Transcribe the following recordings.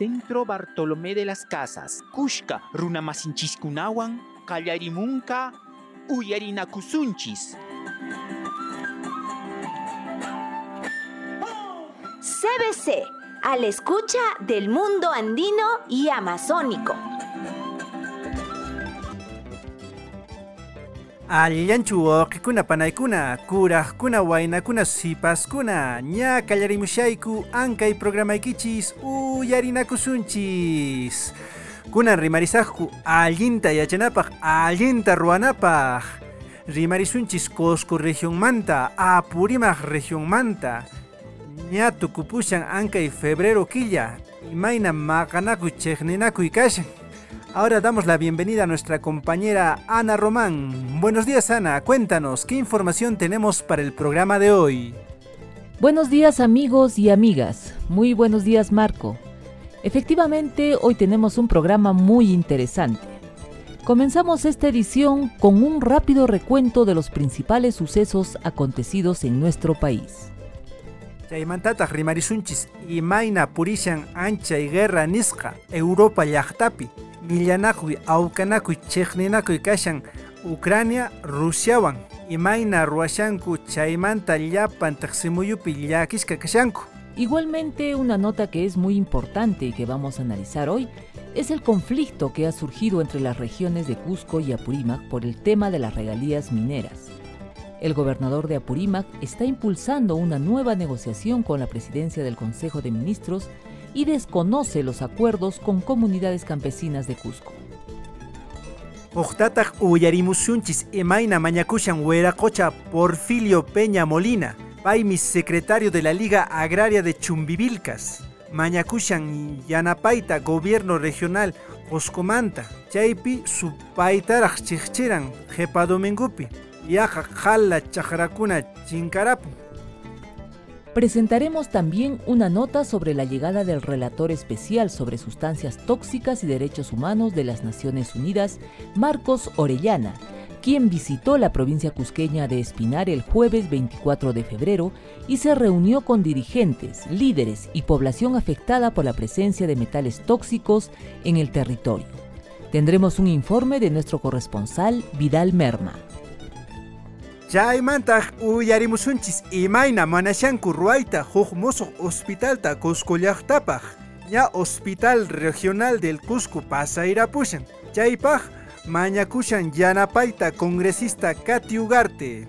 Centro Bartolomé de las Casas, Kushka Runamasinchis-kunawan, Kallarimunka, Uyarinakusunchis. CBC, a la escucha del mundo andino y amazónico. Allanchu wawqikuna panaykuna, kuraqkuna waynaykuna sipaskuna, ña kallarimushayku ankay programaykichis uyarinakusunchis. Kunan rimarisaqku allinta yachanapaq, allinta ruwanapaq. Rimarisunchis Cusco regionmanta, Apurimaq regionmanta. Ña tukupushan ankay febrero quilla, imayna maqanakuy chiqninakuy kashan. Ahora damos la bienvenida a nuestra compañera Ana Román. Buenos días Ana, cuéntanos, ¿qué información tenemos para el programa de hoy? Buenos días amigos y amigas. Muy buenos días Marco. Efectivamente, hoy tenemos un programa muy interesante. Comenzamos esta edición con un rápido recuento de los principales sucesos acontecidos en nuestro país. Chaymantataq rimarisunchis imayna purishan ancha y guerra nisqa Europa llaqtapi millanakuy awkanakuy chiqninakuy kashan Ucrania Rusiawan imayna ruwashanku chaymanta llapan taqsimuyupi llakishka kashanku Igualmente, una nota que es muy importante y que vamos a analizar hoy es el conflicto que ha surgido entre las regiones de Cusco y Apurímac por el tema de las regalías mineras. El gobernador de Apurímac está impulsando una nueva negociación con la presidencia del Consejo de Ministros y desconoce los acuerdos con comunidades campesinas de Cusco. Uqtataq uyarimusunchis imayna mañakushan Hueracocha Porfilio Peña Molina, paymi secretario de la Liga Agraria de Chumbivilcas. Mañakushan Yanapaita Gobierno Regional Cuscomanta, chaypi supaytaraq chiqchiran jepa domingupi, yaqa qhala chaqrakuna chinkarapu. Presentaremos también una nota sobre la llegada del relator especial sobre sustancias tóxicas y derechos humanos de las Naciones Unidas, Marcos Orellana, quien visitó la provincia cusqueña de Espinar el jueves 24 de febrero y se reunió con dirigentes, líderes y población afectada por la presencia de metales tóxicos en el territorio. Tendremos un informe de nuestro corresponsal Vidal Merma. Chaymantaq uyarimusunchis imayna manashanku ruayta huk musuq hospitalta Cusco llaqtapaq. Ña Hospital Regional del Cusco pasayrapushan. Chaypaq mañakushan yanapayta congresista Katy Ugarte.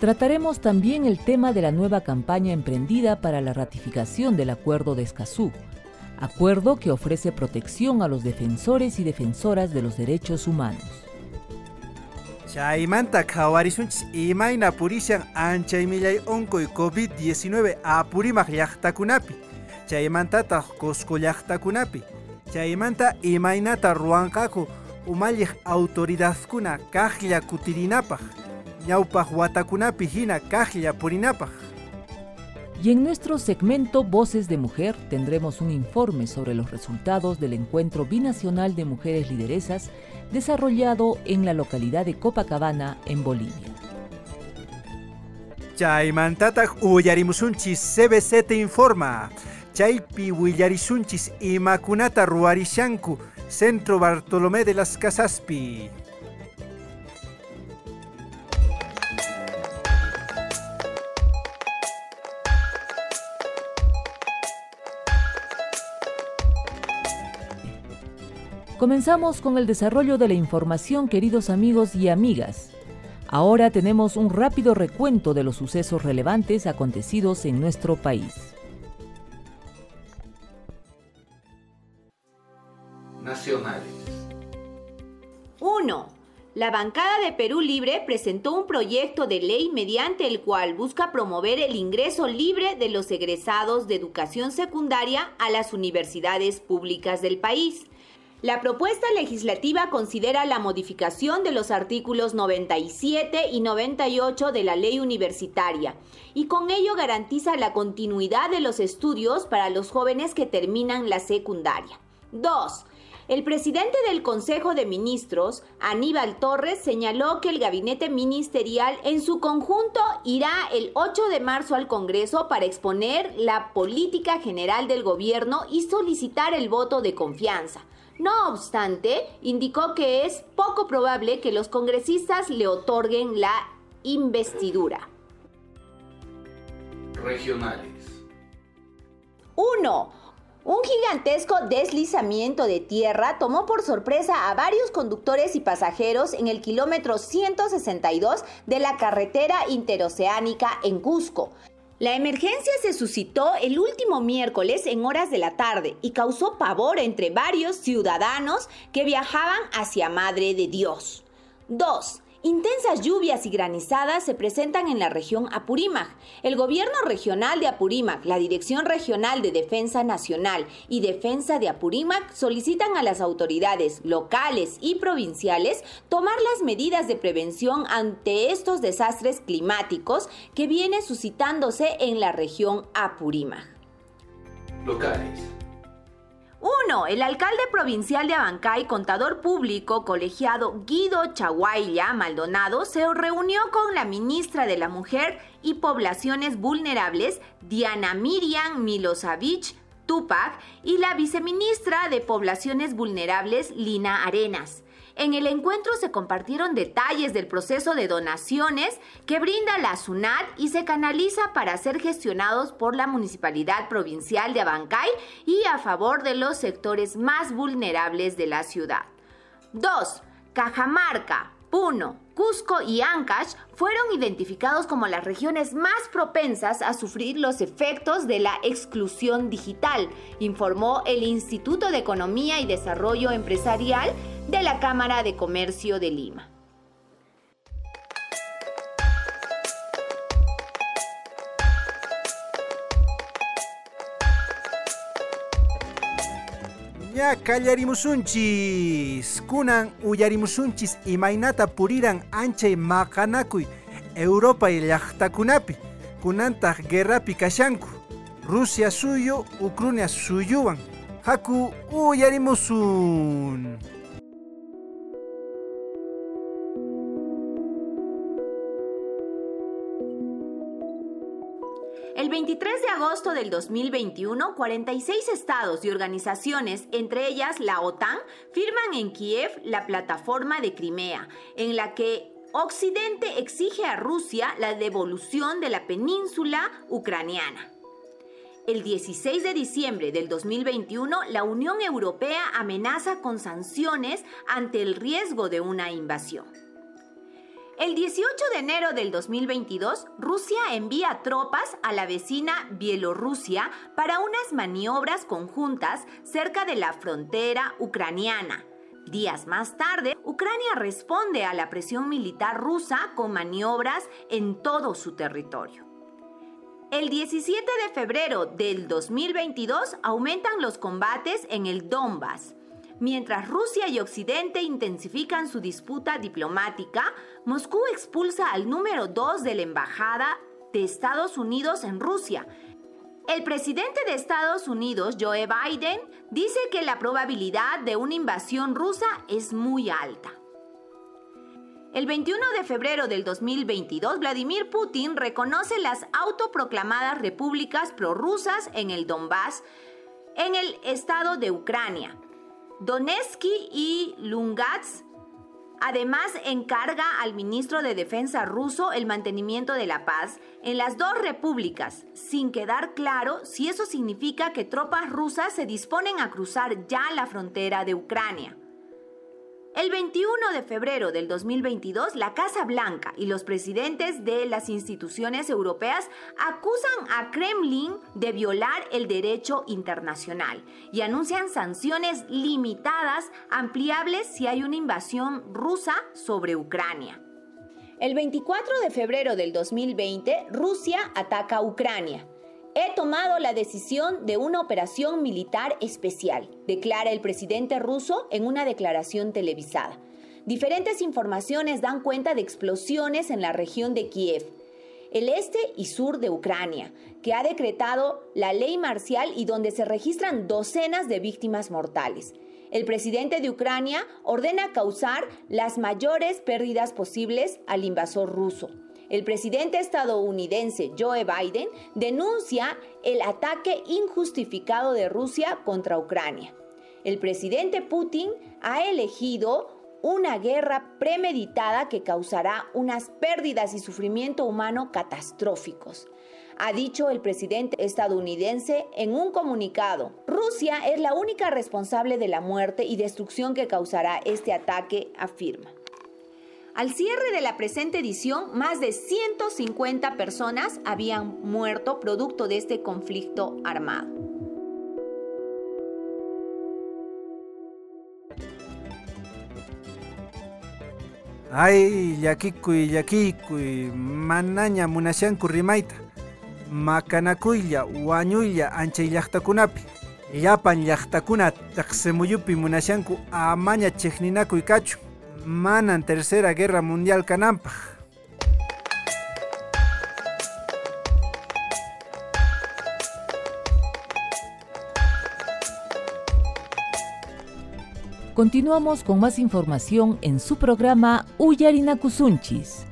Trataremos también el tema de la nueva campaña emprendida para la ratificación del Acuerdo de Escazú, acuerdo que ofrece protección a los defensores y defensoras de los derechos humanos. Chaymanta qhawarisunchis imayna purishan anchay millay onkoy COVID-19 apurimaq llaqtakunapi. Chaymantataq Cusco llaqtakunapi. Chaymanta imaynata ruwanqaku umalliq autoridadkuna kaqlla kutirinapaq. Ñawpaq watakunapi hina kaqlla purinapaq. Y en nuestro segmento Voces de Mujer tendremos un informe sobre los resultados del encuentro binacional de mujeres lideresas desarrollado en la localidad de Copacabana, en Bolivia. Chaymantataq uyarimusunchis CBC te informa. Chaypi willarisunchis imakunata ruwarishanku Centro Bartolomé de las Casaspi. Comenzamos con el desarrollo de la información, queridos amigos y amigas. Ahora tenemos un rápido recuento de los sucesos relevantes acontecidos en nuestro país. Nacionales. 1. La bancada de Perú Libre presentó un proyecto de ley mediante el cual busca promover el ingreso libre de los egresados de educación secundaria a las universidades públicas del país. La propuesta legislativa considera la modificación de los artículos 97 y 98 de la ley universitaria y con ello garantiza la continuidad de los estudios para los jóvenes que terminan la secundaria. 2. El presidente del Consejo de Ministros, Aníbal Torres, señaló que el gabinete ministerial en su conjunto irá el 8 de marzo al Congreso para exponer la política general del gobierno y solicitar el voto de confianza. No obstante, indicó que es poco probable que los congresistas le otorguen la investidura. Regionales. 1. Un gigantesco deslizamiento de tierra tomó por sorpresa a varios conductores y pasajeros en el kilómetro 162 de la carretera interoceánica en Cusco. La emergencia se suscitó el último miércoles en horas de la tarde y causó pavor entre varios ciudadanos que viajaban hacia Madre de Dios. 2. Intensas lluvias y granizadas se presentan en la región Apurímac. El gobierno regional de Apurímac, la Dirección Regional de Defensa Nacional y Defensa de Apurímac solicitan a las autoridades locales y provinciales tomar las medidas de prevención ante estos desastres climáticos que vienen suscitándose en la región Apurímac. Locales. 1. El alcalde provincial de Abancay, contador público colegiado Guido Chaguaya Maldonado, se reunió con la ministra de la Mujer y Poblaciones Vulnerables, Diana Miriam Milosavich Tupac, y la viceministra de Poblaciones Vulnerables, Lina Arenas. En el encuentro se compartieron detalles del proceso de donaciones que brinda la SUNAT y se canaliza para ser gestionados por la Municipalidad Provincial de Abancay y a favor de los sectores más vulnerables de la ciudad. 2. Cajamarca, Puno, Cusco y Ancash fueron identificados como las regiones más propensas a sufrir los efectos de la exclusión digital, informó el Instituto de Economía y Desarrollo Empresarial de la Cámara de Comercio de Lima. Ya kallarimusunchis kunan uyarimusunchis imaynata puriran anchay maqanakuy Europa y llaqtakunapi kunantaq guerrapi kashanku Rusia suyo Ucrania suyuwan haku uyarimusun agosto del 2021, 46 estados y organizaciones, entre ellas la OTAN, firman en Kiev la plataforma de Crimea, en la que Occidente exige a Rusia la devolución de la península ucraniana. El 16 de diciembre del 2021, la Unión Europea amenaza con sanciones ante el riesgo de una invasión. El 18 de enero del 2022, Rusia envía tropas a la vecina Bielorrusia para unas maniobras conjuntas cerca de la frontera ucraniana. Días más tarde, Ucrania responde a la presión militar rusa con maniobras en todo su territorio. El 17 de febrero del 2022 aumentan los combates en el Donbass. Mientras Rusia y Occidente intensifican su disputa diplomática, Moscú expulsa al número 2 de la Embajada de Estados Unidos en Rusia. El presidente de Estados Unidos, Joe Biden, dice que la probabilidad de una invasión rusa es muy alta. El 21 de febrero del 2022, Vladimir Putin reconoce las autoproclamadas repúblicas prorrusas en el Donbass, en el estado de Ucrania. Donetsk y Lungatsk Además, encarga al ministro de Defensa ruso el mantenimiento de la paz en las dos repúblicas, sin quedar claro si eso significa que tropas rusas se disponen a cruzar ya la frontera de Ucrania. El 21 de febrero del 2022, la Casa Blanca y los presidentes de las instituciones europeas acusan a Kremlin de violar el derecho internacional y anuncian sanciones limitadas ampliables si hay una invasión rusa sobre Ucrania. El 24 de febrero del 2020, Rusia ataca a Ucrania. He tomado la decisión de una operación militar especial, declara el presidente ruso en una declaración televisada. Diferentes informaciones dan cuenta de explosiones en la región de Kiev, el este y sur de Ucrania, que ha decretado la ley marcial y donde se registran docenas de víctimas mortales. el presidente de Ucrania ordena causar las mayores pérdidas posibles al invasor ruso. El presidente estadounidense Joe Biden denuncia el ataque injustificado de Rusia contra Ucrania. El presidente Putin ha elegido una guerra premeditada que causará unas pérdidas y sufrimiento humano catastróficos ha dicho el presidente estadounidense en un comunicado. Rusia es la única responsable de la muerte y destrucción que causará este ataque, afirma. Al cierre de la presente edición, más de 150 personas habían muerto producto de este conflicto armado. Ay, yakikuy, yakikuy, manaña munashanku rimayta. makanakuylla wañuylla anchay llaqtakunapi llapan llaqtakuna taqsimuyupi munashanku amaña chiqninakuy kachun manan tercera guerra mundial kananpaq Continuamos con más información en su programa Uyarinakusunchis.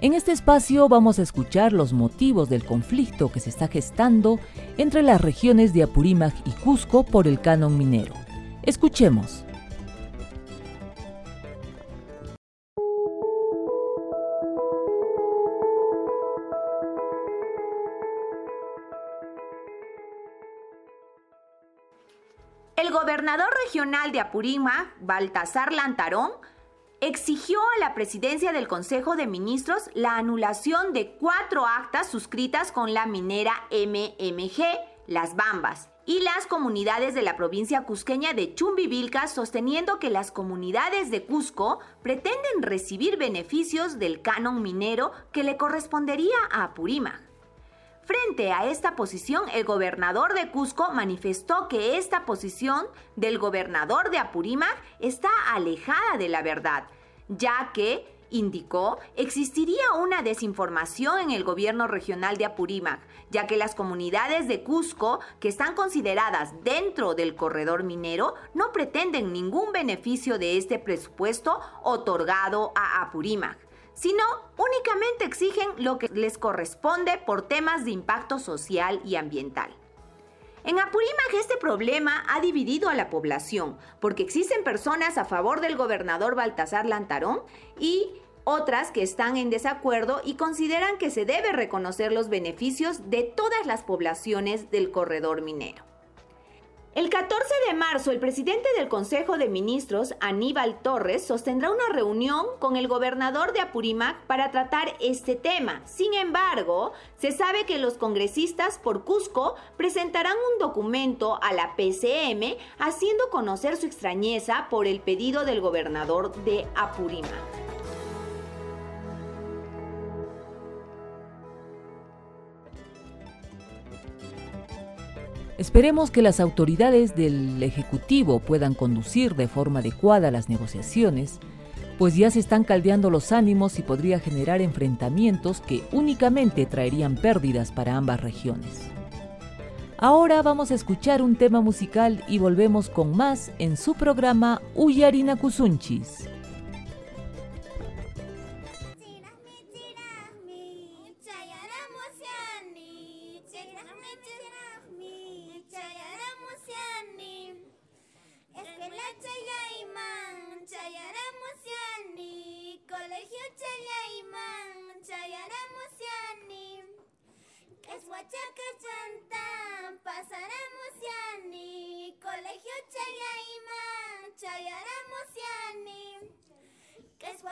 En este espacio vamos a escuchar los motivos del conflicto que se está gestando entre las regiones de Apurímac y Cusco por el canon minero. Escuchemos. Gobernador regional de Apurímac, Baltasar Lantarón, exigió a la presidencia del Consejo de Ministros la anulación de cuatro actas suscritas con la minera MMG, Las Bambas, y las comunidades de la provincia cusqueña de Chumbivilca, sosteniendo que las comunidades de Cusco pretenden recibir beneficios del canon minero que le correspondería a Apurímac. Frente a esta posición, el gobernador de Cusco manifestó que esta posición del gobernador de Apurímac está alejada de la verdad, ya que, indicó, existiría una desinformación en el gobierno regional de Apurímac, ya que las comunidades de Cusco, que están consideradas dentro del corredor minero, no pretenden ningún beneficio de este presupuesto otorgado a Apurímac sino únicamente exigen lo que les corresponde por temas de impacto social y ambiental. En Apurímac este problema ha dividido a la población, porque existen personas a favor del gobernador Baltasar Lantarón y otras que están en desacuerdo y consideran que se debe reconocer los beneficios de todas las poblaciones del corredor minero. El 14 de marzo, el presidente del Consejo de Ministros, Aníbal Torres, sostendrá una reunión con el gobernador de Apurímac para tratar este tema. Sin embargo, se sabe que los congresistas por Cusco presentarán un documento a la PCM haciendo conocer su extrañeza por el pedido del gobernador de Apurímac. Esperemos que las autoridades del Ejecutivo puedan conducir de forma adecuada las negociaciones, pues ya se están caldeando los ánimos y podría generar enfrentamientos que únicamente traerían pérdidas para ambas regiones. Ahora vamos a escuchar un tema musical y volvemos con más en su programa Uyarina Kusunchis.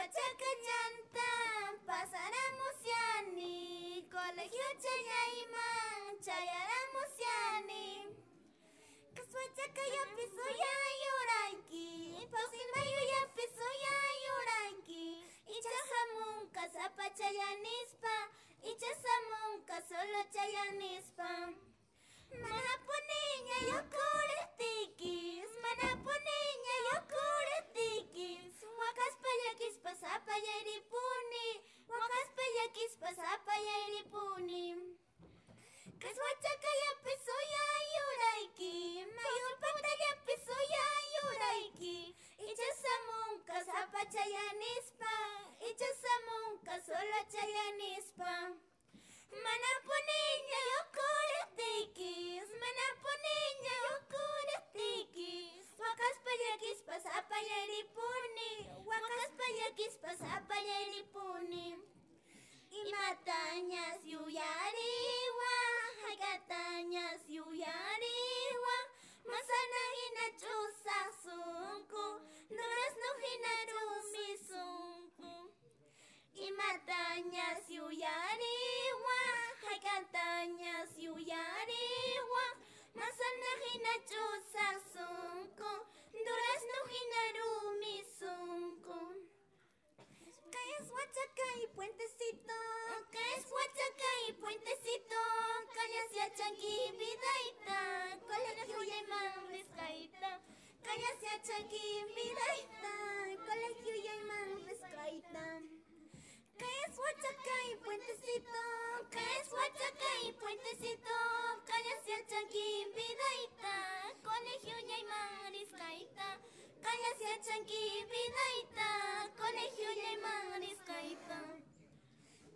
Huachaca Chanta, pasaremos yani, colegio Chayaiman, siuyariwa haykataña siuyariwa masana hina chusa sunku durazno hina rumi sunku ¿Qué es Huachacay, puentecito? ¿Qué es Huachacay, puentecito? Callas ya chanqui vidaita, colegio y mames caita. Callas ya chanqui vidaita, colegio y mames es Huachaca y Puentecito, que es Huachaca y Puentecito, Callasia Chanqui Vidaita, Colegio Yaiman Rescaita, Callasia Chanqui Vidaita, Colegio Yaiman Rescaita.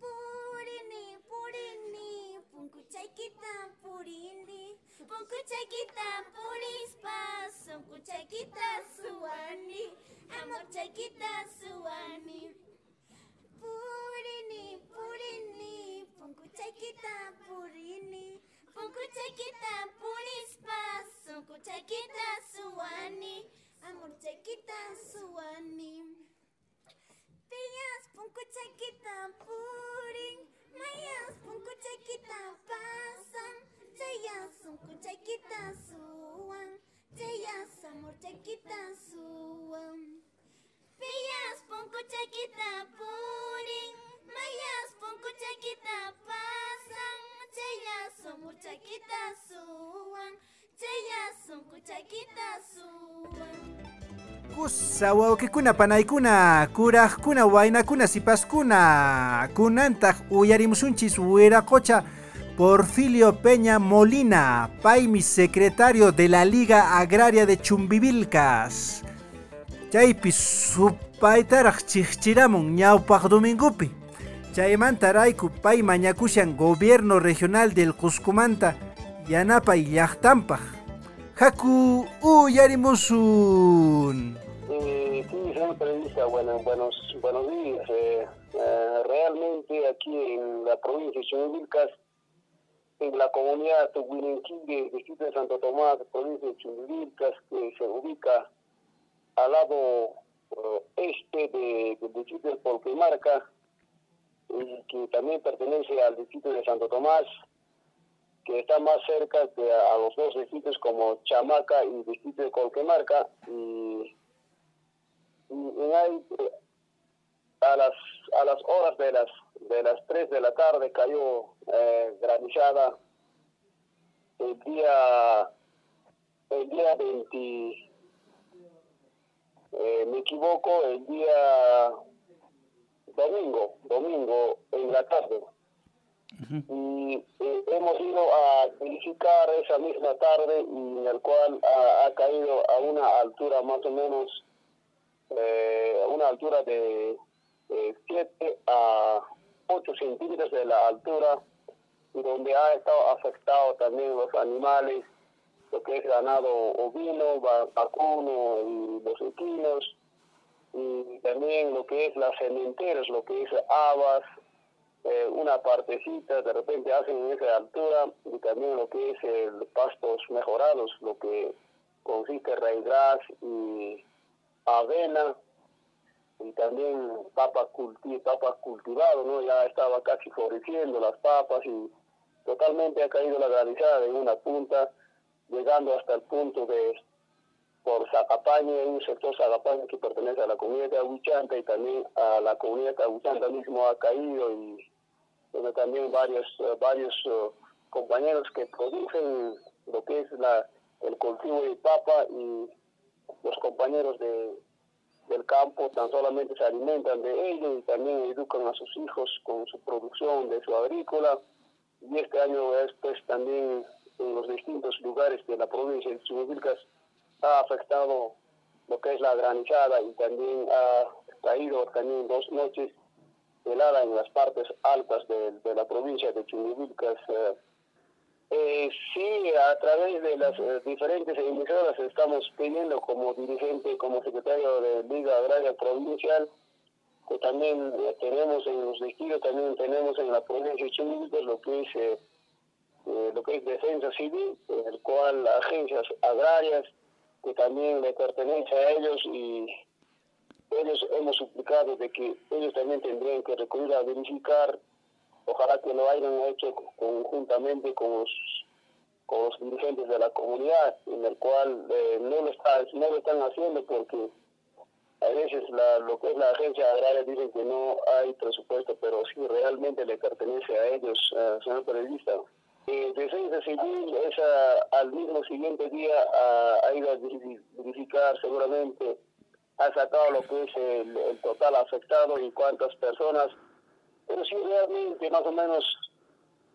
Purini, purini, punkuchaikita, purini, punkuchaikita, purispa, sonkuchaikita, suani, amor chaikita, suani. Purini, purini, punkuchaikita, purini, punkuchaikita, purispa, sonkuchaikita, suani, amor chaikita, suani. Pillas punku chaquita puring, mayas punku chaquita pasan, chayas punku chaquita suan, chayas amor chaquita suan. Pillas punku chaquita puring, mayas punku chaquita pasan, chayas amor chaquita suan, chayas punku chaquita suan. Kusa wawkikuna panaykuna kurajkuna waynakuna sipaskuna kunantaq uyarimusunchis wiraqucha Porfilio Peña Molina paymi secretario de la Liga Agraria de Chumbivilcas chaypi supaytaraq chiqchiramun ñawpaq domingupi chaymanta rayku pay mañakushan gobierno regional del Cuscumanta yanapay llaqtanpaq haku uyarimusun. Eh, sí, señor bueno, buenos, buenos días. Eh, eh, realmente aquí en la provincia de Chumbivilcas, en la comunidad Tuguinenquille, distrito de Santo Tomás, provincia de Chumbivilcas, que se ubica al lado eh, este de- del distrito de Polquemarca, y que también pertenece al distrito de Santo Tomás, que está más cerca de a, los dos distritos como Chamaca y distrito de Colquemarca, y ahí, eh, a las a las horas de las de las 3 de la tarde cayó eh, granizada el día el día 20 eh, me equivoco el día domingo domingo en la tarde. Y eh, hemos ido a verificar esa misma tarde y en el cual ha, ha caído a una altura más o menos eh, a una altura de 7 a 8 centímetros de la altura y donde ha estado afectado también los animales, lo que es ganado ovino, va- vacuno y los equinos, y también lo que es las cementeras, lo que es habas, eh, una partecita de repente hacen en esa altura y también lo que es el pastos mejorados, lo que consiste en raigras y avena y también papa culti papa cultivado, ¿no? Ya estaba casi floreciendo las papas y totalmente ha caído la granizada de una punta, llegando hasta el punto de por Zacapaña, un sector Zacapaña que pertenece a la comunidad de Aguchanta y también a la comunidad de Aguchanta mismo ha caído y donde también varios eh, varios eh, compañeros que producen lo que es la el cultivo de papa y los compañeros de, del campo tan solamente se alimentan de ello y también educan a sus hijos con su producción de su agrícola. Y este año es pues también en los distintos lugares de la provincia de Chumuvilcas ha afectado lo que es la granizada y también ha caído también dos noches helada en las partes altas de, la provincia de Chumuvilcas. eh, eh, sí, a través de las eh, diferentes emisoras estamos pidiendo como dirigente, como secretario de Liga Agraria Provincial, que también eh, tenemos en los distritos, también tenemos en la provincia de Chumilco lo que es eh, eh, lo que es defensa civil, en el cual agencias agrarias que también le pertenece a ellos y ellos hemos suplicado de que ellos también tendrían que recurrir a verificar ojalá que lo hayan hecho conjuntamente con los con los dirigentes de la comunidad en el cual eh, no lo está no lo están haciendo porque a veces la, lo que es la agencia agraria dicen que no hay presupuesto, pero sí realmente le pertenece a ellos, uh, señor periodista. Eh, Defensa Civil es al mismo siguiente día ha, ha ido a verificar seguramente, ha sacado lo que es el, el total afectado y cuántas personas, pero sí realmente más o menos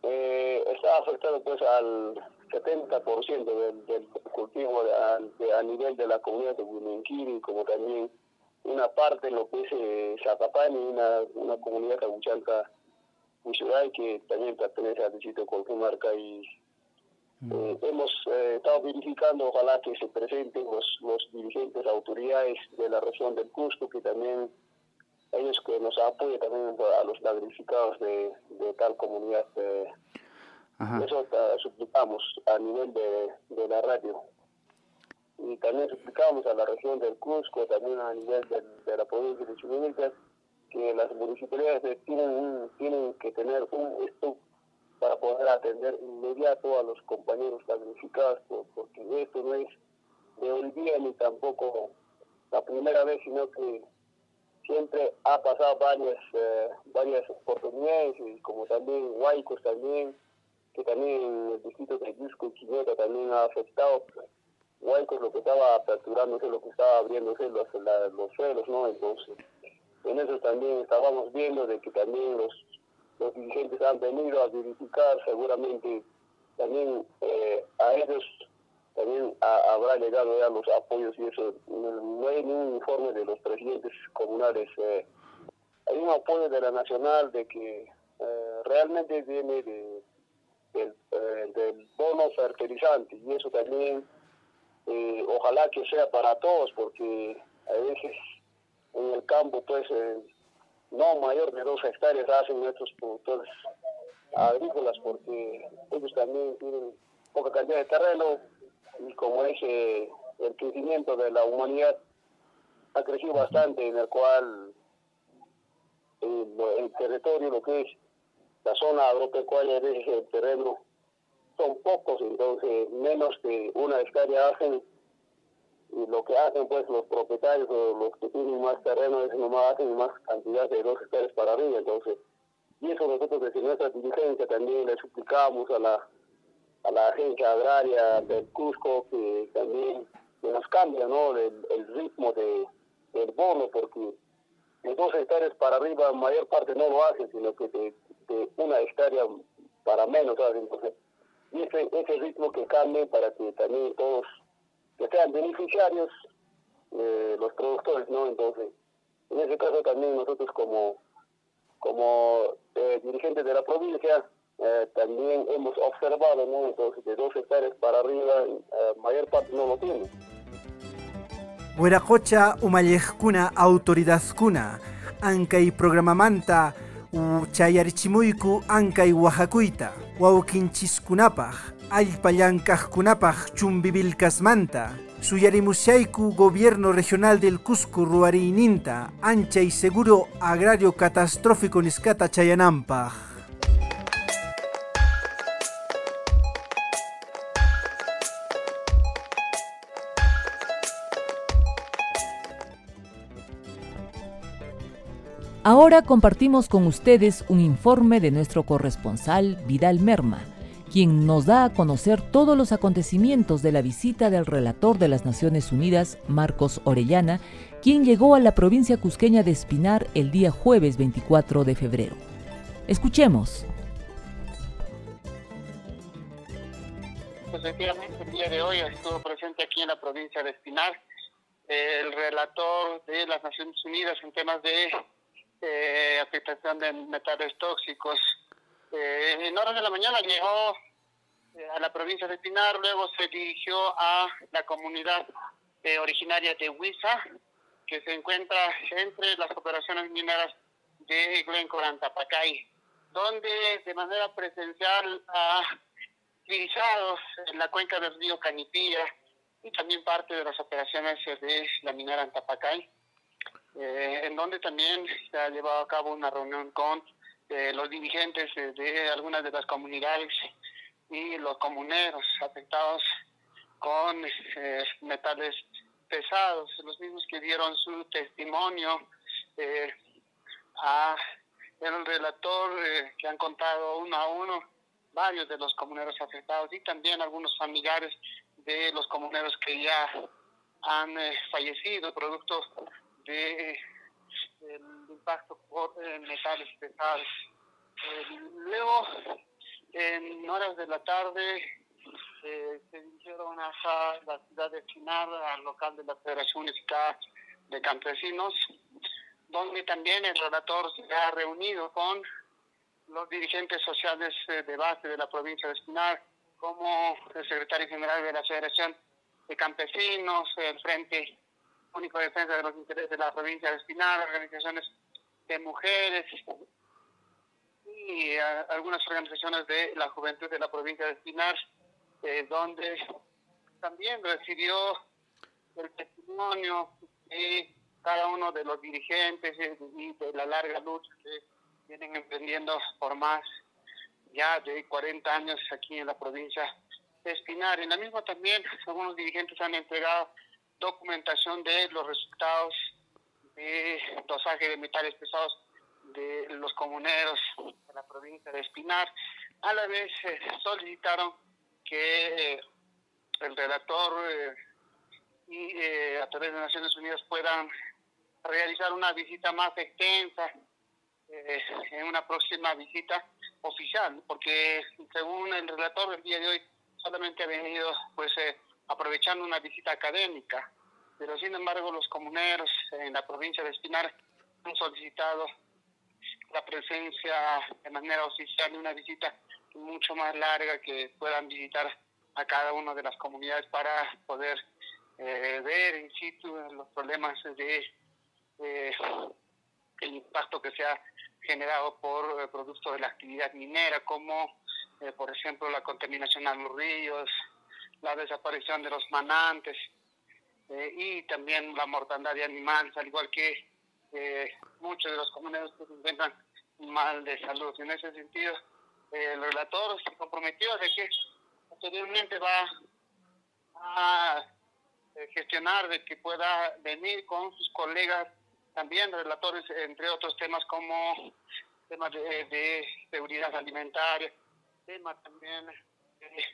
eh, está afectado pues al 70% del, del cultivo de, a nivel de la comunidad de Guimenquiri, como también una parte de lo que es eh, Zapapani, una, una comunidad cabuchanca Uchuray, que también pertenece al distrito de Colfumarca y eh, hemos eh, estado verificando, ojalá que se presenten los, los dirigentes, autoridades de la región del Cusco, que también ellos que nos apoyen también a los damnificados de, de tal comunidad. Eh, eso uh, suplicamos a nivel de, de la radio y también suplicamos a la región del Cusco, también a nivel de, de la provincia de Chubimilcas, que las municipalidades tienen, tienen que tener un stock para poder atender inmediato a los compañeros damnificados, porque esto no es de hoy día ni tampoco la primera vez, sino que siempre ha pasado varias eh, varias oportunidades, y como también Huaycos también, que también en el distrito de Yusco y Quineta también ha afectado Huaycos lo que estaba aperturándose, lo que estaba abriéndose los, la, los suelos, ¿no? Entonces, en eso también estábamos viendo de que también los, los dirigentes han venido a verificar seguramente también eh, a ellos también habrá llegado ya los apoyos y eso. No, hay ningún informe de los presidentes comunales eh, hay un apoyo de la nacional de que eh, realmente viene de, del, eh, del bono fertilizante y eso también ojalá que sea para todos porque a veces en el campo, pues, eh, no mayor de dos hectáreas hacen nuestros productores agrícolas porque ellos también tienen poca cantidad de terreno y como es eh, el crecimiento de la humanidad ha crecido bastante en el cual el, el territorio, lo que es la zona agropecuaria de ese terreno, son pocos, entonces menos que una hectárea hacen y lo que hacen pues los propietarios o los que tienen más terreno es nomás hacen más cantidad de dos hectáreas para arriba entonces y eso nosotros desde nuestra diligencia también le suplicamos a la a la agencia agraria del Cusco que también que nos cambia no el, ritmo de del bono porque de dos hectáreas para arriba mayor parte no lo hacen sino que de, de una hectárea para menos ¿sabes? entonces y ese, ese ritmo que cambie para que también todos que sean beneficiarios eh, los productores, ¿no? Entonces, en ese caso también nosotros como, como eh, dirigentes de la provincia eh, también hemos observado, ¿no? Entonces, de dos hectáreas para arriba, eh, mayor parte no lo tiene. Hueracocha umayejkuna autoridadkuna, ankay programamanta chayarichimuyku ankay wahakuita, wawkinchiskunapaj, allpallankajkunapaj chumbivilkasmanta, suyarimusyayku gobierno regional del Cusco ruarininta, ancha y seguro agrario catastrófico niskata chayanampaj. Ahora compartimos con ustedes un informe de nuestro corresponsal Vidal Merma, quien nos da a conocer todos los acontecimientos de la visita del relator de las Naciones Unidas, Marcos Orellana, quien llegó a la provincia cusqueña de Espinar el día jueves 24 de febrero. Escuchemos. Pues efectivamente el día de hoy estuvo presente aquí en la provincia de Espinar el relator de las Naciones Unidas en temas de eh, afectación de metales tóxicos. Eh, en horas de la mañana llegó eh, a la provincia de Pinar, luego se dirigió a la comunidad eh, originaria de Huiza, que se encuentra entre las operaciones mineras de Glencore Antapacay, donde de manera presencial ha utilizado en la cuenca del río Canipilla y también parte de las operaciones de la minera Antapacay eh, en donde también se ha llevado a cabo una reunión con eh, los dirigentes de, de algunas de las comunidades y los comuneros afectados con eh, metales pesados, los mismos que dieron su testimonio eh, a el relator eh, que han contado uno a uno varios de los comuneros afectados y también algunos familiares de los comuneros que ya han eh, fallecido producto de del impacto por eh, metales pesados. Eh, luego, en horas de la tarde, eh, se dirigieron hasta la ciudad de Chinar, al local de la Federación Unificada de Campesinos, donde también el relator se ha reunido con los dirigentes sociales de base de la provincia de Espinar, como el secretario general de la Federación de Campesinos, el Frente Único de Defensa de los Intereses de la provincia Espinar, organizaciones de mujeres y eh, algunas organizaciones de la juventud de la provincia Espinar, eh, donde también recibió el testimonio de cada uno de los dirigentes eh, y de la larga lucha que vienen emprendiendo por más ya de 40 años aquí en la provincia de Espinar. En la misma también algunos dirigentes han entregado documentación de los resultados de dosaje de metales pesados de los comuneros de la provincia de Espinar. A la vez eh, solicitaron que eh, el relator eh, y eh, a través de Naciones Unidas puedan realizar una visita más extensa en una próxima visita oficial, porque según el relator el día de hoy solamente ha venido pues aprovechando una visita académica, pero sin embargo los comuneros en la provincia de Espinar han solicitado la presencia de manera oficial de una visita mucho más larga que puedan visitar a cada una de las comunidades para poder eh, ver in situ los problemas de el impacto que se ha generado por eh, producto de la actividad minera, como eh, por ejemplo la contaminación a los ríos, la desaparición de los manantes eh, y también la mortandad de animales, al igual que eh, muchos de los comuneros que se encuentran mal de salud. En ese sentido, eh, el relator se comprometió de que posteriormente va a gestionar de que pueda venir con sus colegas también relatores, entre otros temas como temas de, de seguridad alimentaria, temas también de,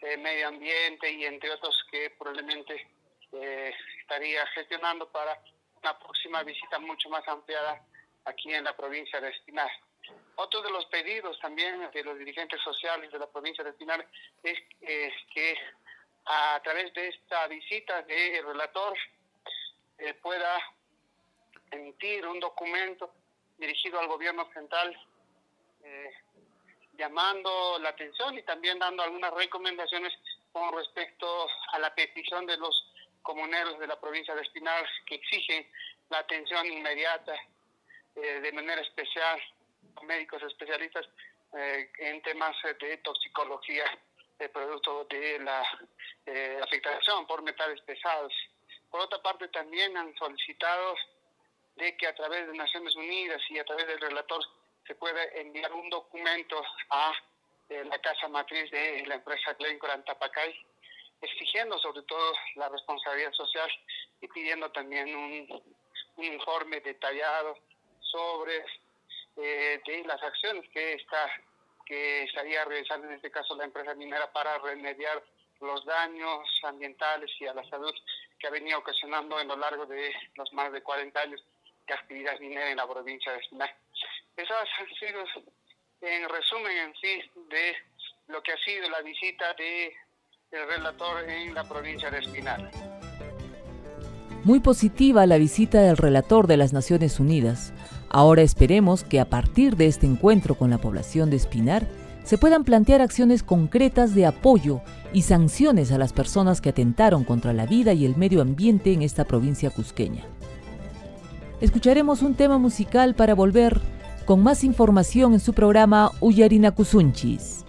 de medio ambiente y entre otros que probablemente eh, estaría gestionando para una próxima visita mucho más ampliada aquí en la provincia de Espinar. Otro de los pedidos también de los dirigentes sociales de la provincia de Espinar es eh, que a través de esta visita del relator eh, pueda emitir un documento dirigido al gobierno central eh, llamando la atención y también dando algunas recomendaciones con respecto a la petición de los comuneros de la provincia de Espinar que exigen la atención inmediata eh, de manera especial a médicos especialistas eh, en temas de toxicología de producto de la eh, afectación por metales pesados. Por otra parte, también han solicitado de que a través de Naciones Unidas y a través del relator se pueda enviar un documento a eh, la casa matriz de la empresa Glencore Antapacay, exigiendo sobre todo la responsabilidad social y pidiendo también un, informe detallado sobre eh, de las acciones que está que estaría realizando en este caso la empresa minera para remediar los daños ambientales y a la salud que ha venido ocasionando en lo largo de los más de 40 años de actividad minera en la provincia de Espinar. Esas sido, en resumen en sí, de lo que ha sido la visita de el relator en la provincia de Espinar. Muy positiva la visita del relator de las Naciones Unidas. Ahora esperemos que a partir de este encuentro con la población de Espinar se puedan plantear acciones concretas de apoyo y sanciones a las personas que atentaron contra la vida y el medio ambiente en esta provincia cusqueña. Escucharemos un tema musical para volver con más información en su programa Uyarina Kusunchis.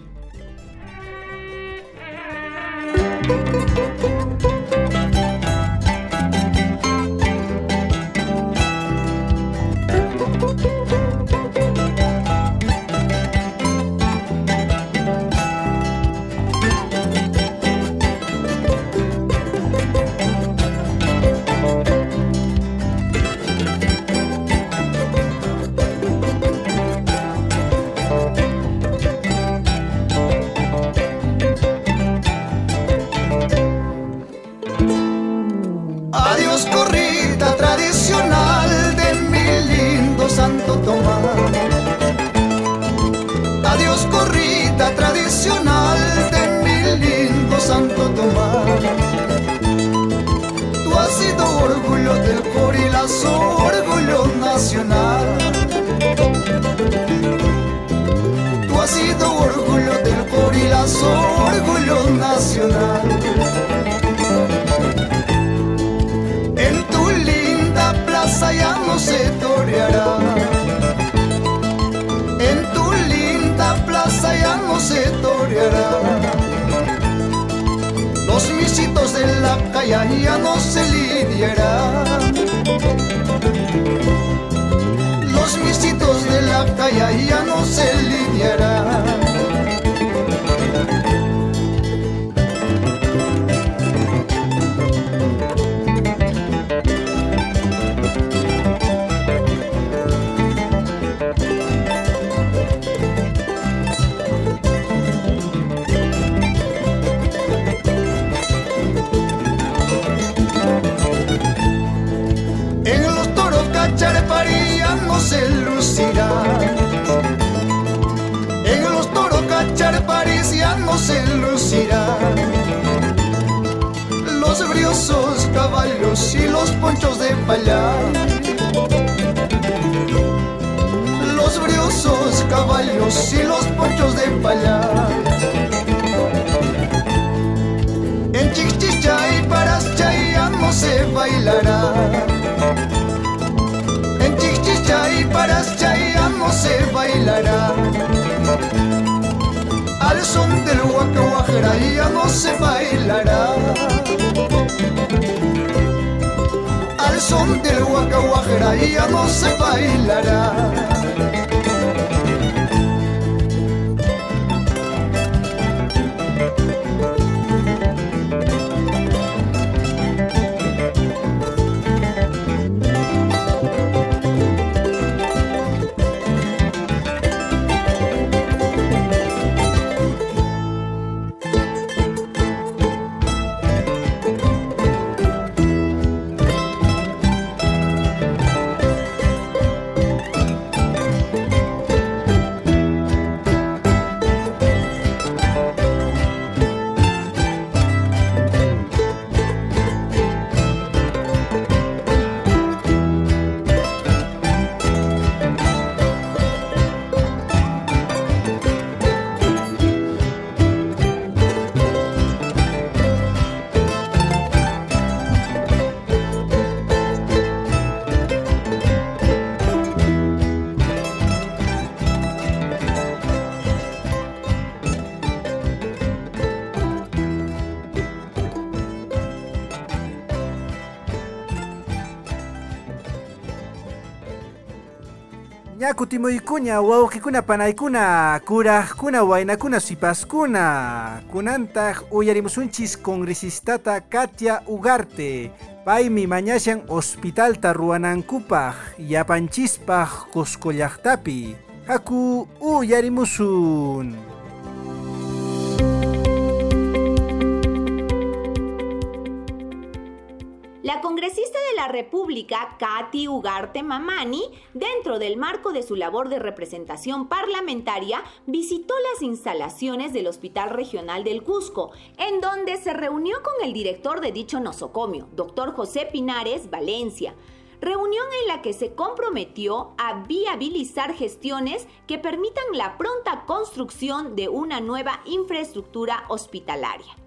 Tomás. Adiós corrida tradicional de mi lindo Santo Tomás. Tú has sido orgullo del Corilazo, orgullo nacional. Tú has sido orgullo del Corilazo, orgullo nacional. Ya no se toreará. En tu linda plaza ya no se toreará. Los misitos de la calle ya no se lidiarán. Los misitos de la calle ya no se lidiarán. Caballos y los ponchos de payar. Los briosos caballos y los ponchos de payar. En Chichicha y Paraschay ya no se bailará. En Chichicha y Paraschay ya no se bailará. Al son del huacahuajera ya no se bailará. Son del huacahuajera ya no se bailará. Ñakutimuykuna wawqikuna panaykuna kuraqkuna waynakuna sipaskuna kunantaq uyarimusunchis congresistata Katia Ugarte. Paymi mañashan hospitalta ruwanankupaq yapanchispaq Cusco llaqtapi haku uyarimusun La congresista de la República, Katy Ugarte Mamani, dentro del marco de su labor de representación parlamentaria, visitó las instalaciones del Hospital Regional del Cusco, en donde se reunió con el director de dicho nosocomio, doctor José Pinares Valencia. Reunión en la que se comprometió a viabilizar gestiones que permitan la pronta construcción de una nueva infraestructura hospitalaria.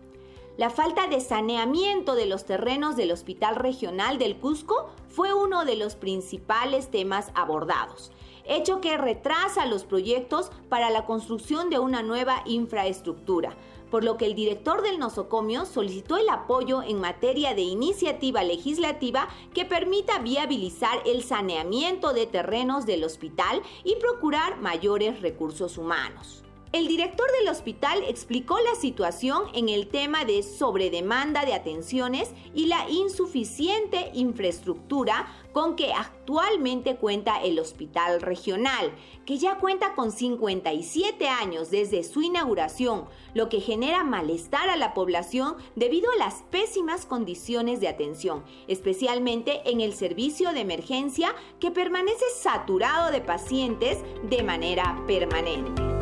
La falta de saneamiento de los terrenos del Hospital Regional del Cusco fue uno de los principales temas abordados, hecho que retrasa los proyectos para la construcción de una nueva infraestructura, por lo que el director del nosocomio solicitó el apoyo en materia de iniciativa legislativa que permita viabilizar el saneamiento de terrenos del hospital y procurar mayores recursos humanos. El director del hospital explicó la situación en el tema de sobredemanda de atenciones y la insuficiente infraestructura con que actualmente cuenta el hospital regional, que ya cuenta con 57 años desde su inauguración, lo que genera malestar a la población debido a las pésimas condiciones de atención, especialmente en el servicio de emergencia que permanece saturado de pacientes de manera permanente.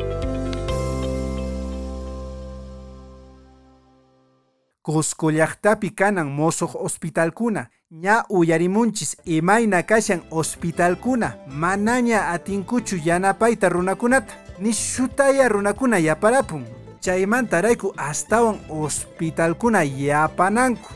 Cuscollaqtapi kanan mosoq hospitalkuna ña uyarimunchis imayna kashan hospitalkuna manaña atinkuchu yanapayta runakunata. Ni shutaya runakuna yaparapun. Chaymantarayku astawan hospitalkuna yapananku.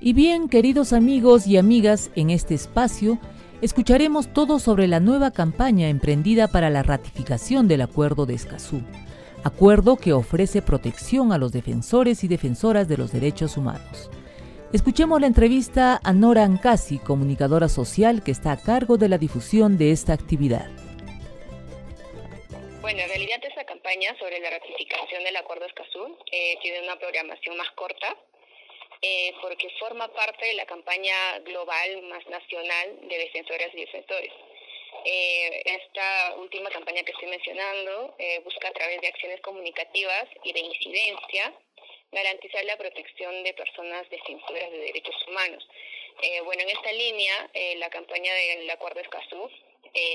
Y bien, queridos amigos y amigas, en este espacio escucharemos todo sobre la nueva campaña emprendida para la ratificación del Acuerdo de Escazú, acuerdo que ofrece protección a los defensores y defensoras de los derechos humanos. Escuchemos la entrevista a Nora Ancasi, comunicadora social que está a cargo de la difusión de esta actividad. Bueno, en realidad esta campaña sobre la ratificación del Acuerdo Escazú eh, tiene una programación más corta, eh, porque forma parte de la campaña global más nacional de defensoras y defensores. Eh, esta última campaña que estoy mencionando eh, busca a través de acciones comunicativas y de incidencia garantizar la protección de personas defensoras de derechos humanos. Eh, bueno, en esta línea, eh, la campaña del Acuerdo Escazú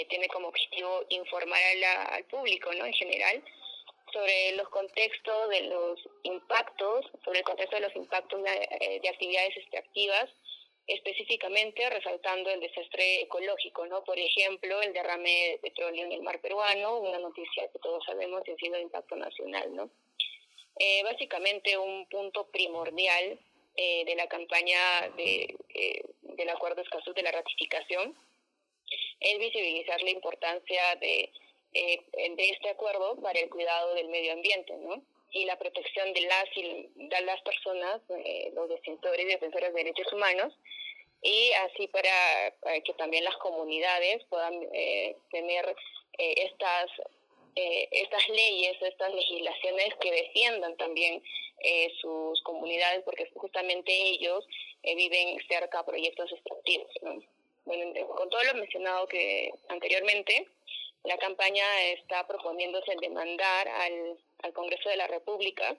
tiene como objetivo informar al público, ¿no? En general, sobre los contextos de los impactos, sobre el contexto de los impactos de, eh, de actividades extractivas, específicamente resaltando el desastre ecológico, ¿no? Por ejemplo, el derrame de petróleo en el mar peruano, una noticia que todos sabemos que ha sido de impacto nacional, ¿no? Eh, básicamente un punto primordial eh, de la campaña de, eh, del Acuerdo Escazú de la ratificación es visibilizar la importancia de, eh, de este acuerdo para el cuidado del medio ambiente, ¿no? Y la protección de las, de las personas, eh, los defensores y defensoras de derechos humanos, y así para, que también las comunidades puedan eh, tener eh, estas eh, estas leyes, estas legislaciones que defiendan también eh, sus comunidades, porque justamente ellos eh, viven cerca a proyectos extractivos. ¿no? Con todo lo mencionado que anteriormente, la campaña está proponiéndose demandar al, al Congreso de la República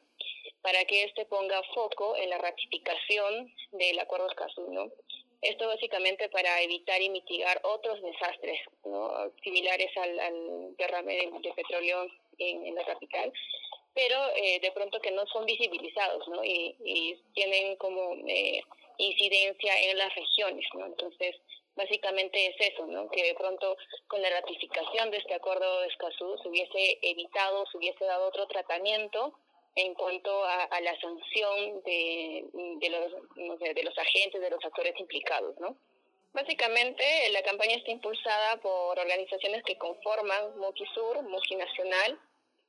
para que éste ponga foco en la ratificación del Acuerdo Escazú, ¿no? Esto básicamente para evitar y mitigar otros desastres ¿no? similares al, al derrame de, de petróleo en, en, la capital, pero eh, de pronto que no son visibilizados ¿no? Y, y tienen como eh, incidencia en las regiones. ¿no? Entonces, básicamente es eso, ¿no? que de pronto con la ratificación de este acuerdo de Escazú se hubiese evitado, se hubiese dado otro tratamiento en cuanto a, a la sanción de, de, los, de los agentes, de los actores implicados, ¿no? Básicamente, la campaña está impulsada por organizaciones que conforman Mukisur, Nacional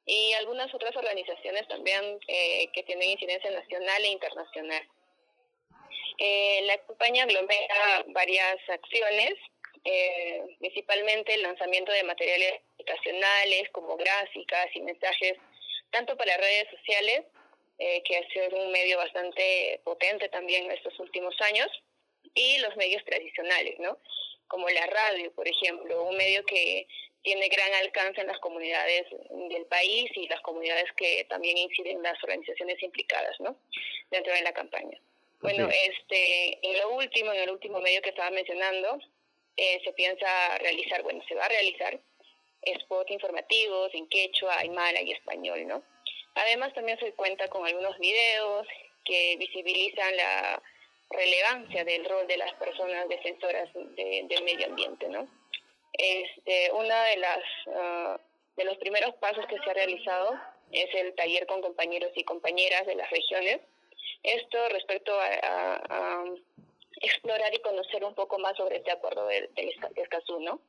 y algunas otras organizaciones también eh, que tienen incidencia nacional e internacional. Eh, la campaña aglomera varias acciones, eh, principalmente el lanzamiento de materiales educacionales como gráficas y mensajes tanto para redes sociales, eh, que ha sido un medio bastante potente también en estos últimos años, y los medios tradicionales, ¿no? Como la radio, por ejemplo, un medio que tiene gran alcance en las comunidades del país y las comunidades que también inciden en las organizaciones implicadas, ¿no? Dentro de la campaña. Bueno, sí. este, en lo último, en el último medio que estaba mencionando, eh, se piensa realizar, bueno, se va a realizar spots informativos en quechua, aymara y español, ¿no? Además también se cuenta con algunos videos que visibilizan la relevancia del rol de las personas defensoras de, del medio ambiente, ¿no? Este, una de las uh, de los primeros pasos que se ha realizado es el taller con compañeros y compañeras de las regiones. Esto respecto a, a, a explorar y conocer un poco más sobre este acuerdo del, del Escazú, ¿no?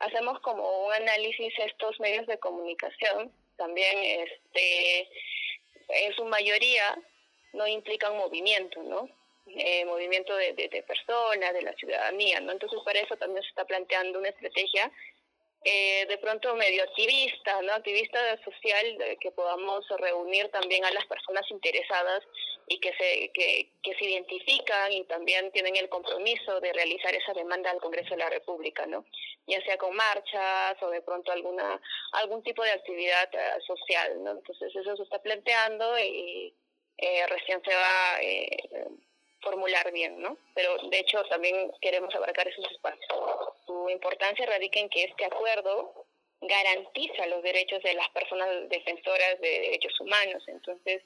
hacemos como un análisis estos medios de comunicación también este en su mayoría no implican movimiento no eh, movimiento de, de, personas, de la ciudadanía, ¿no? Entonces para eso también se está planteando una estrategia eh, de pronto medio activista, ¿no? Activista social, que podamos reunir también a las personas interesadas y que se, que, que se identifican y también tienen el compromiso de realizar esa demanda al Congreso de la República, ¿no? Ya sea con marchas o de pronto alguna algún tipo de actividad eh, social, ¿no? Entonces eso se está planteando y eh, recién se va a eh, formular bien, ¿no? Pero de hecho también queremos abarcar esos espacios. Importancia radica en que este acuerdo garantiza los derechos de las personas defensoras de derechos humanos. Entonces,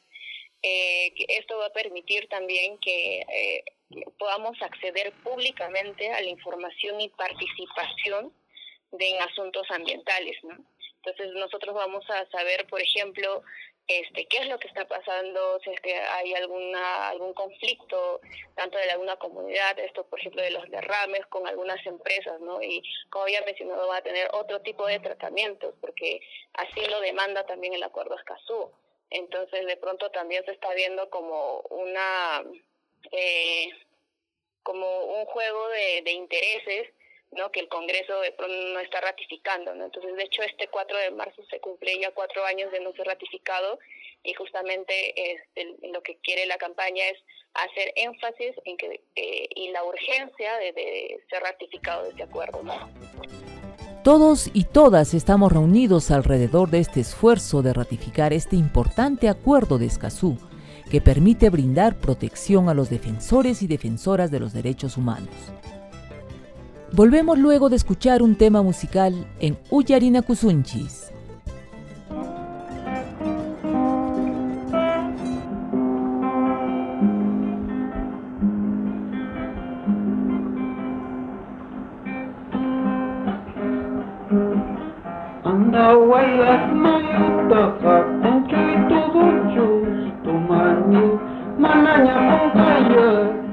eh, esto va a permitir también que eh, podamos acceder públicamente a la información y participación de, en asuntos ambientales. Entonces nosotros vamos a saber, por ejemplo, este, qué es lo que está pasando, si es que hay alguna algún conflicto tanto de alguna comunidad, esto por ejemplo de los derrames con algunas empresas, ¿no? Y como había mencionado va a tener otro tipo de tratamientos porque así lo demanda también el acuerdo Escazú. Entonces de pronto también se está viendo como una eh, como un juego de intereses que el Congreso no está ratificando. Entonces, de hecho, este 4 de marzo se cumple ya cuatro años de no ser ratificado y justamente este, lo que quiere la campaña es hacer énfasis en que eh, y la urgencia de, ser ratificado de este acuerdo. Todos y todas estamos reunidos alrededor de este esfuerzo de ratificar este importante acuerdo de Escazú, que permite brindar protección a los defensores y defensoras de los derechos humanos. Volvemos luego de escuchar un tema musical en Uyarina Kusunchis. Anda wailas mayutaka Encuy todo justo mani Mananya mongkaya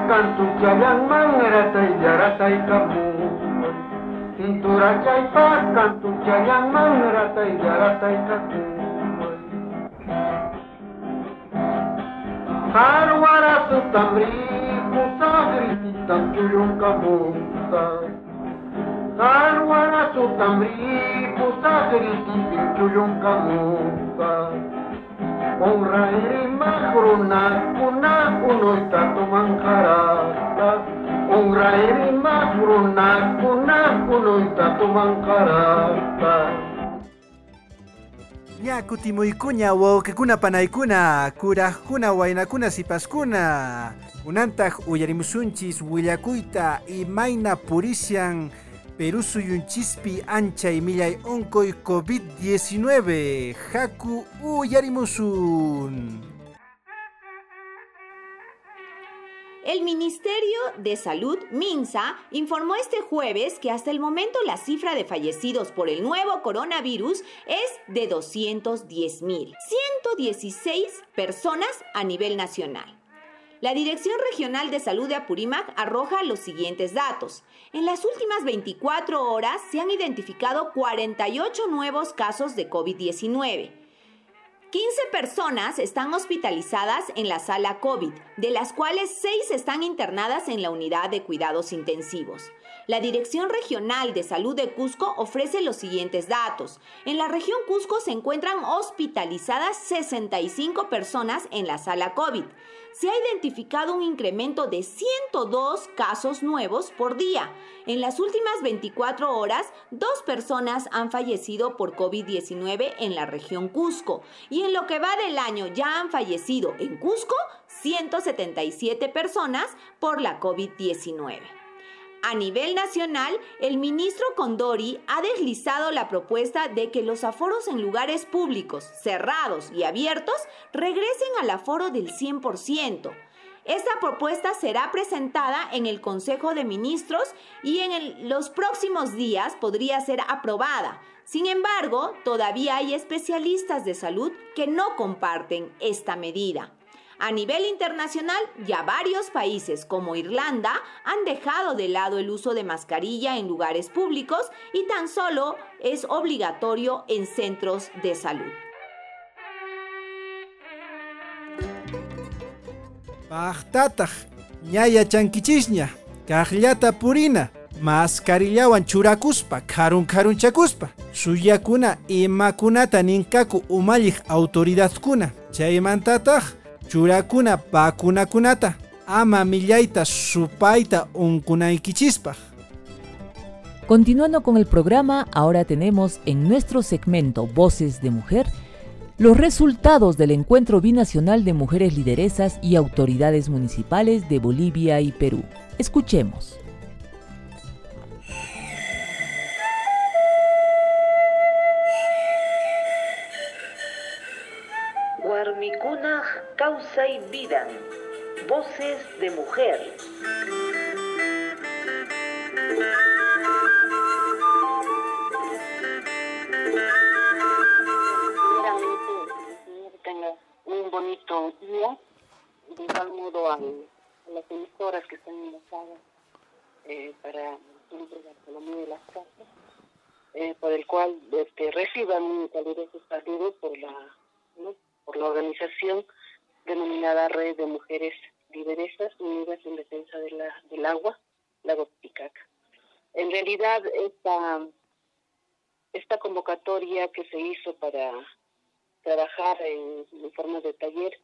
chay paz cantu chayang mangera tay yara tay kamu Cintura chay paz cantu chayang mangera tay yara tay kamu Harwara su tamri musagri tan tuyong kamusta Sarwana su tamri musagri kamusta Iri magruna kuna unoy tatumang karata Ora iri magruna kuna unoy tatumang karata Ña kutimuykuna wawqikuna panaykuna kurajkuna waynakuna sipaskuna. Kunantaj uyarimusunchis willakuyta imayna purishan Perú suyunchispi anchay millay onkoy COVID-19 haku uyarimusun El Ministerio de Salud, MINSA, informó este jueves que hasta el momento la cifra de fallecidos por el nuevo coronavirus es de 210 mil, 116 personas a nivel nacional. La Dirección Regional de Salud de Apurímac arroja los siguientes datos. En las últimas 24 horas se han identificado 48 nuevos casos de COVID-19. 15 personas están hospitalizadas en la sala COVID, de las cuales 6 están internadas en la unidad de cuidados intensivos. La Dirección Regional de Salud de Cusco ofrece los siguientes datos. En la región Cusco se encuentran hospitalizadas 65 personas en la sala COVID se ha identificado un incremento de 102 casos nuevos por día. En las últimas 24 horas, dos personas han fallecido por COVID-19 en la región Cusco y en lo que va del año ya han fallecido en Cusco 177 personas por la COVID-19. A nivel nacional, el ministro Condori ha deslizado la propuesta de que los aforos en lugares públicos, cerrados y abiertos regresen al aforo del 100%. Esta propuesta será presentada en el Consejo de Ministros y en los próximos días podría ser aprobada. Sin embargo, todavía hay especialistas de salud que no comparten esta medida. A nivel internacional, ya varios países como Irlanda han dejado de lado el uso de mascarilla en lugares públicos y tan solo es obligatorio en centros de salud. Paqtataq ñaya chankichisña kaqllata purina mascarillawan churakuspa karun karunchakuspa suyakuna imakunata ninkaku umalliq autoridadkuna chaymantataq ama. Continuando con el programa, ahora tenemos en nuestro segmento Voces de Mujer los resultados del encuentro binacional de mujeres lideresas y autoridades municipales de Bolivia y Perú. Escuchemos. Warmicuna causa y vida. Voces de mujer. tenga un bonito día. De igual modo a, a las emisoras que están enlazadas eh, para siempre economía de las casas, eh, por el cual este, reciban un saludo por la, ¿no? Por la organización denominada Red de Mujeres Lideresas Unidas en Defensa de la, del Agua, Lago Titicaca. En realidad, esta, esta convocatoria que se hizo para trabajar en, en forma de taller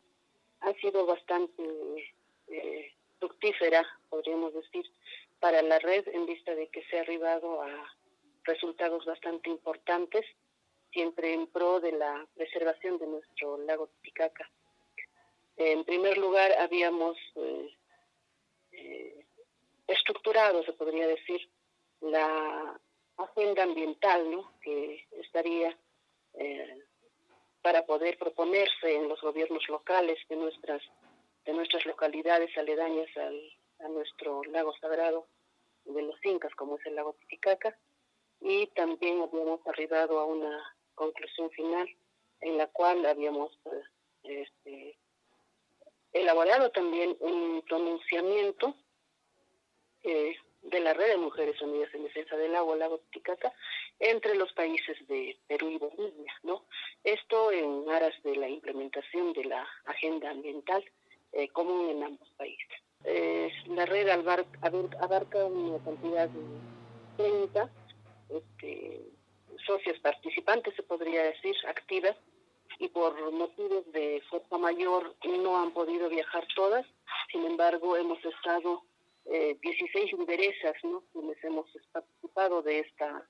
ha sido bastante eh, fructífera, podríamos decir, para la red en vista de que se ha arribado a resultados bastante importantes, siempre en pro de la preservación de nuestro lago Titicaca. En primer lugar, habíamos eh, eh, estructurado, se podría decir, la agenda ambiental, ¿no? que estaría eh, para poder proponerse en los gobiernos locales de nuestras de nuestras localidades aledañas al, a nuestro lago sagrado de los incas, como es el lago Titicaca, y también habíamos arribado a una conclusión final en la cual habíamos pues, este, elaborado también un pronunciamiento eh, de la Red de Mujeres Unidas en Defensa del Agua, Lago Titicaca, entre los países de Perú y Bolivia, ¿no? Esto en aras de la implementación de la agenda ambiental eh, común en ambos países. Eh, la red abarca, abarca una cantidad de 30 este, socios participantes, se podría decir, activas, y por motivos de fuerza mayor no han podido viajar todas. Sin embargo, hemos estado eh, 16 lideresas, ¿no? Quienes hemos participado de esta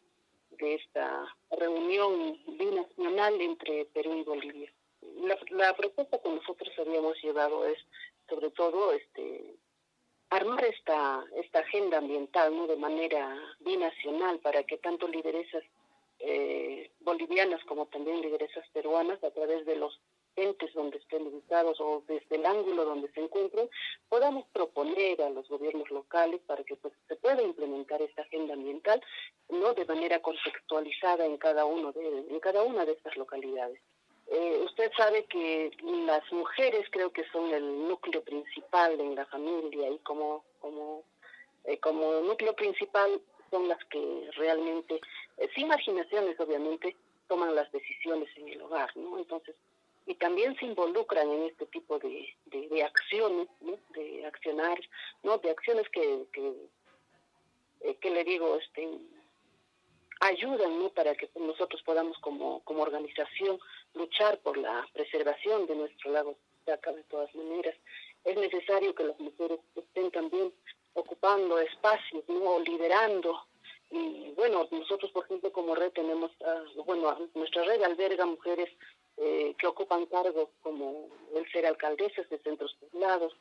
de esta reunión binacional entre Perú y Bolivia. La, la propuesta que nosotros habíamos llevado es, sobre todo, este armar esta esta agenda ambiental, ¿no? De manera binacional para que tanto lideresas eh, bolivianas como también lideresas peruanas a través de los entes donde estén ubicados o desde el ángulo donde se encuentren, podamos proponer a los gobiernos locales para que pues, se pueda implementar esta agenda ambiental no de manera contextualizada en cada uno de en cada una de estas localidades. Eh, usted sabe que las mujeres creo que son el núcleo principal en la familia y como como eh, como núcleo principal son las que realmente, eh, sin marginaciones obviamente, toman las decisiones en el hogar, ¿no? Entonces, y también se involucran en este tipo de, de, acciones, ¿no? De accionar, ¿no? De acciones que, que, eh, que le digo, este, ayudan, ¿no? Para que nosotros podamos como, como organización luchar por la preservación de nuestro lago Chaca de todas maneras. Es necesario que las mujeres estén también ocupando espacios, ¿no? liderando. Y bueno, nosotros, por ejemplo, como red tenemos, uh, bueno, nuestra red alberga mujeres eh, que ocupan cargos como el ser alcaldesas de centros poblados,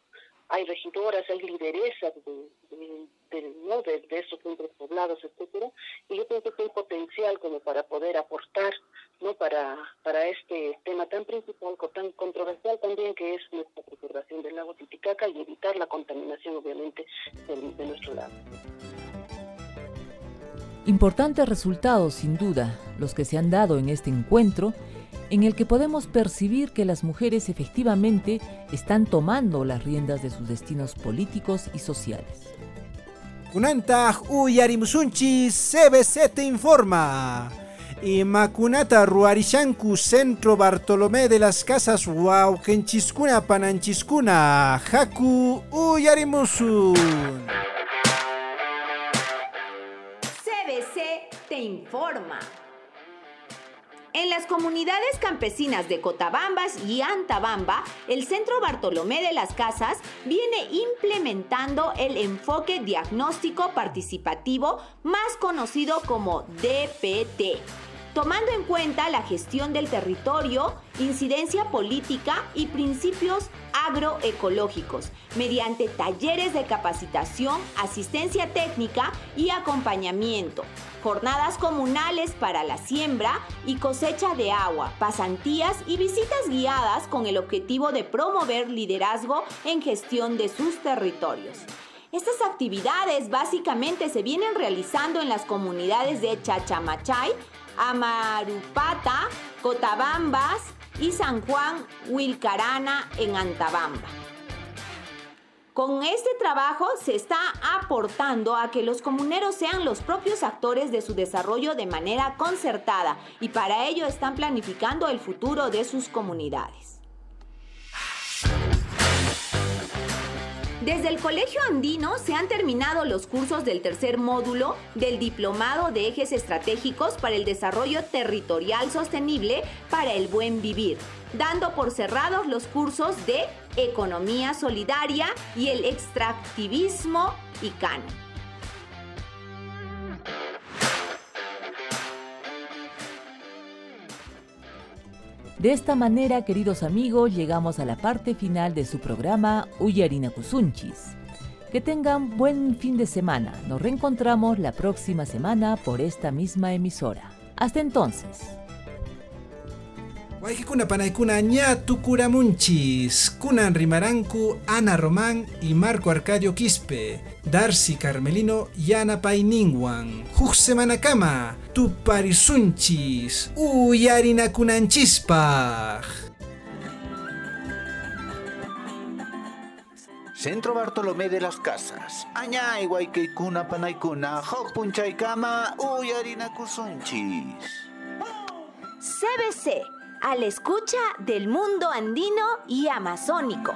hay regidoras, hay lideresas de, ¿no? de esos centros poblados, etcétera, y yo pienso que hay potencial como para poder aportar no para para este tema tan principal, tan controversial también que es nuestra preservación del lago Titicaca y evitar la contaminación obviamente de, de nuestro lago. Importantes resultados, sin duda, los que se han dado en este encuentro, en el que podemos percibir que las mujeres efectivamente están tomando las riendas de sus destinos políticos y sociales. Kunantaj uyarimusunchi CBC te informa. Y Macunata Ruarishanku Centro Bartolomé de las Casas Waukenchiskuna Pananchiskuna Haku Uyarimusun. CBC te informa. En las comunidades campesinas de Cotabambas y Antabamba, el Centro Bartolomé de las Casas viene implementando el enfoque diagnóstico participativo más conocido como DPT tomando en cuenta la gestión del territorio, incidencia política y principios agroecológicos, mediante talleres de capacitación, asistencia técnica y acompañamiento, jornadas comunales para la siembra y cosecha de agua, pasantías y visitas guiadas con el objetivo de promover liderazgo en gestión de sus territorios. Estas actividades básicamente se vienen realizando en las comunidades de Chachamachay, Amarupata, Cotabambas y San Juan Huilcarana en Antabamba. Con este trabajo se está aportando a que los comuneros sean los propios actores de su desarrollo de manera concertada y para ello están planificando el futuro de sus comunidades. Desde el Colegio Andino se han terminado los cursos del tercer módulo del Diplomado de Ejes Estratégicos para el Desarrollo Territorial Sostenible para el Buen Vivir, dando por cerrados los cursos de Economía Solidaria y el Extractivismo ICANO. De esta manera, queridos amigos, llegamos a la parte final de su programa Uyarina Kusunchis. Que tengan buen fin de semana. Nos reencontramos la próxima semana por esta misma emisora. Hasta entonces. Waikikuna panaykuna ña tukuramunchis. Kunan Rimaranku, Ana Román y Marco Arcadio Quispe. Darcy Carmelino Yana Painingwan. Huk semana kama. Tuparisunchis. Uyarinakunanchispaj. Centro Bartolomé de las Casas. Añay Guayqueicuna Panaykuna. Hopunchaykama Uyarinakusunchis. CBC a la escucha del mundo andino y amazónico.